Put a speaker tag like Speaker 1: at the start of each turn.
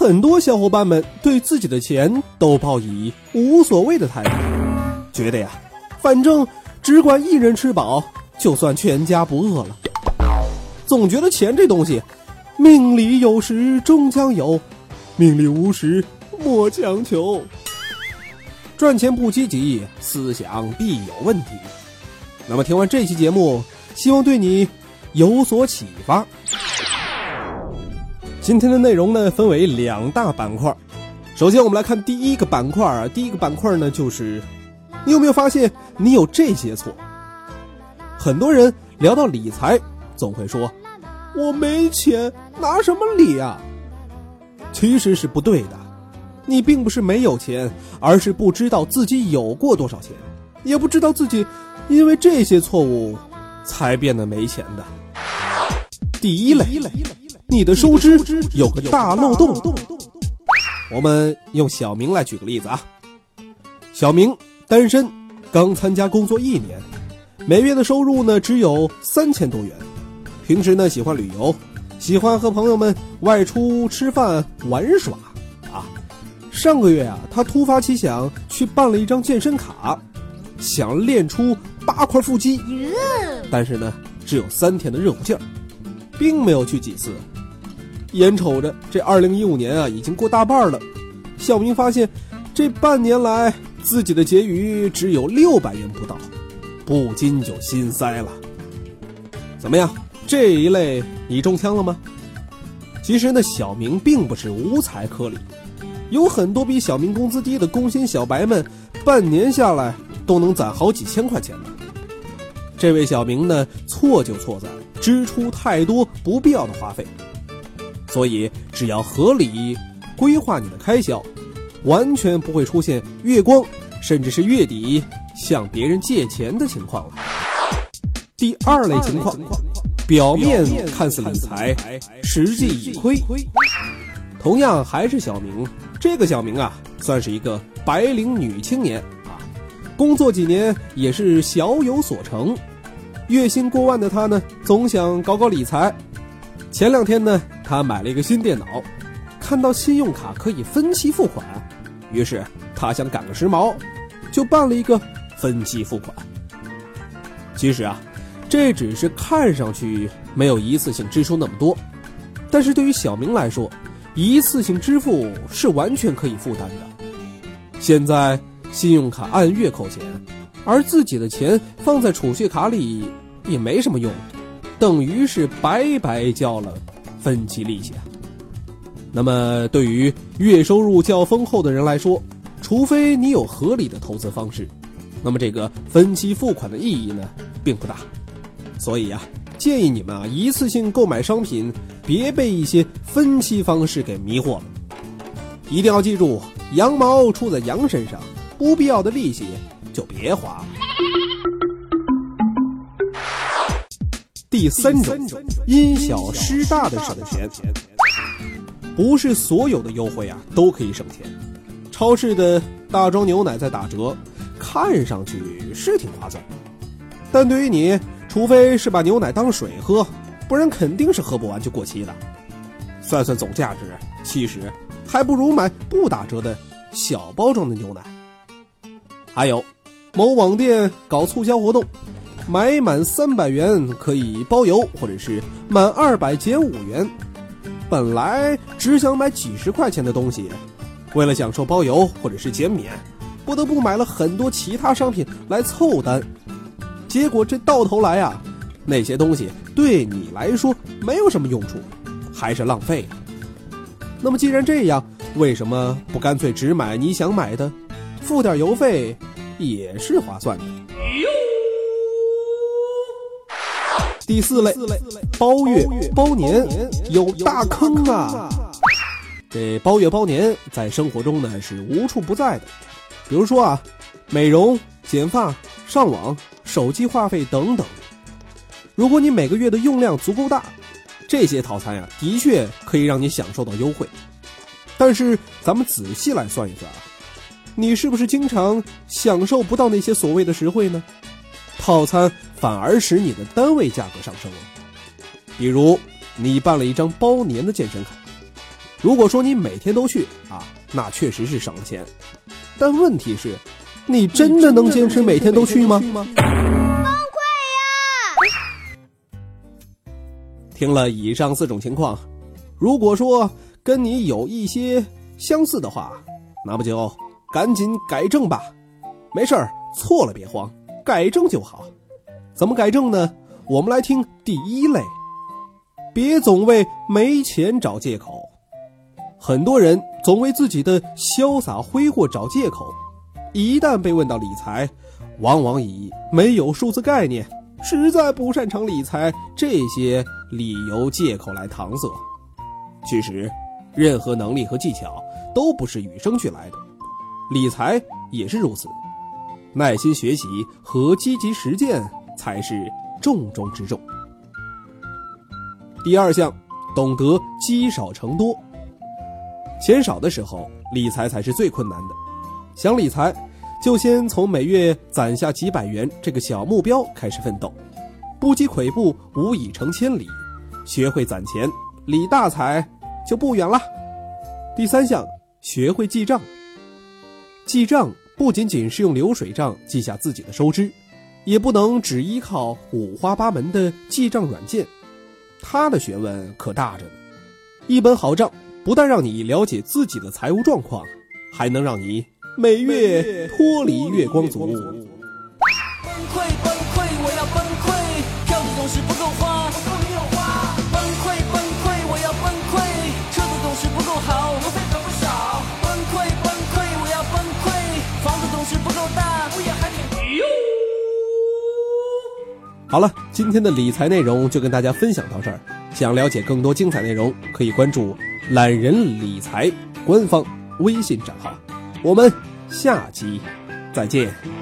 Speaker 1: 很多小伙伴们对自己的钱都抱以无所谓的态度，觉得呀，反正只管一人吃饱，就算全家不饿了。总觉得钱这东西，命里有时终将有，命里无时莫强求。赚钱不积极，思想必有问题。那么听完这期节目，希望对你有所启发。今天的内容呢，分为两大板块。首先，我们来看第一个板块啊。第一个板块呢，就是你有没有发现你有这些错？很多人聊到理财，总会说：“我没钱，拿什么理啊？”其实是不对的。你并不是没有钱，而是不知道自己有过多少钱，也不知道自己因为这些错误才变得没钱的。第一类。你的收支有个大漏洞。我们用小明来举个例子啊。小明单身，刚参加工作一年，每月的收入呢只有三千多元。平时呢喜欢旅游，喜欢和朋友们外出吃饭玩耍。啊，上个月啊，他突发奇想去办了一张健身卡，想练出八块腹肌。但是呢，只有三天的热乎劲儿，并没有去几次。眼瞅着这二零一五年啊，已经过大半了，小明发现这半年来自己的结余只有六百元不到，不禁就心塞了。怎么样，这一类你中枪了吗？其实呢，小明并不是无才可理，有很多比小明工资低的工薪小白们，半年下来都能攒好几千块钱呢。这位小明呢，错就错在支出太多，不必要的花费。所以，只要合理规划你的开销，完全不会出现月光，甚至是月底向别人借钱的情况了。第二类情况，表面看似理财，实际已亏。同样还是小明，这个小明啊，算是一个白领女青年啊，工作几年也是小有所成，月薪过万的她呢，总想搞搞理财。前两天呢。他买了一个新电脑，看到信用卡可以分期付款，于是他想赶个时髦，就办了一个分期付款。其实啊，这只是看上去没有一次性支出那么多，但是对于小明来说，一次性支付是完全可以负担的。现在信用卡按月扣钱，而自己的钱放在储蓄卡里也没什么用，等于是白白交了。分期利息啊，那么对于月收入较丰厚的人来说，除非你有合理的投资方式，那么这个分期付款的意义呢并不大。所以啊，建议你们啊一次性购买商品，别被一些分期方式给迷惑了。一定要记住，羊毛出在羊身上，不必要的利息就别花了。第三种，因小失大的省钱，不是所有的优惠啊都可以省钱。超市的大装牛奶在打折，看上去是挺划算，但对于你，除非是把牛奶当水喝，不然肯定是喝不完就过期的。算算总价值，其实还不如买不打折的小包装的牛奶。还有，某网店搞促销活动。买满三百元可以包邮，或者是满二百减五元。本来只想买几十块钱的东西，为了享受包邮或者是减免，不得不买了很多其他商品来凑单。结果这到头来啊，那些东西对你来说没有什么用处，还是浪费了。那么既然这样，为什么不干脆只买你想买的，付点邮费也是划算的。第四类，包月包年有大坑啊！这包月包年在生活中呢是无处不在的，比如说啊，美容、剪发、上网、手机话费等等。如果你每个月的用量足够大，这些套餐呀，的确可以让你享受到优惠。但是咱们仔细来算一算啊，你是不是经常享受不到那些所谓的实惠呢？套餐反而使你的单位价格上升了。比如，你办了一张包年的健身卡，如果说你每天都去啊，那确实是省了钱。但问题是，你真的能坚持每天都去吗？崩溃
Speaker 2: 呀！
Speaker 1: 听了以上四种情况，如果说跟你有一些相似的话，那不就赶紧改正吧。没事儿，错了别慌。改正就好，怎么改正呢？我们来听第一类，别总为没钱找借口。很多人总为自己的潇洒挥霍找借口，一旦被问到理财，往往以没有数字概念、实在不擅长理财这些理由借口来搪塞。其实，任何能力和技巧都不是与生俱来的，理财也是如此。耐心学习和积极实践才是重中之重。第二项，懂得积少成多。钱少的时候，理财才是最困难的。想理财，就先从每月攒下几百元这个小目标开始奋斗。不积跬步，无以成千里。学会攒钱，理大财就不远了。第三项，学会记账。记账。不仅仅是用流水账记下自己的收支，也不能只依靠五花八门的记账软件，他的学问可大着呢。一本好账不但让你了解自己的财务状况，还能让你每月脱离月光族。好了，今天的理财内容就跟大家分享到这儿。想了解更多精彩内容，可以关注“懒人理财”官方微信账号。我们下期再见。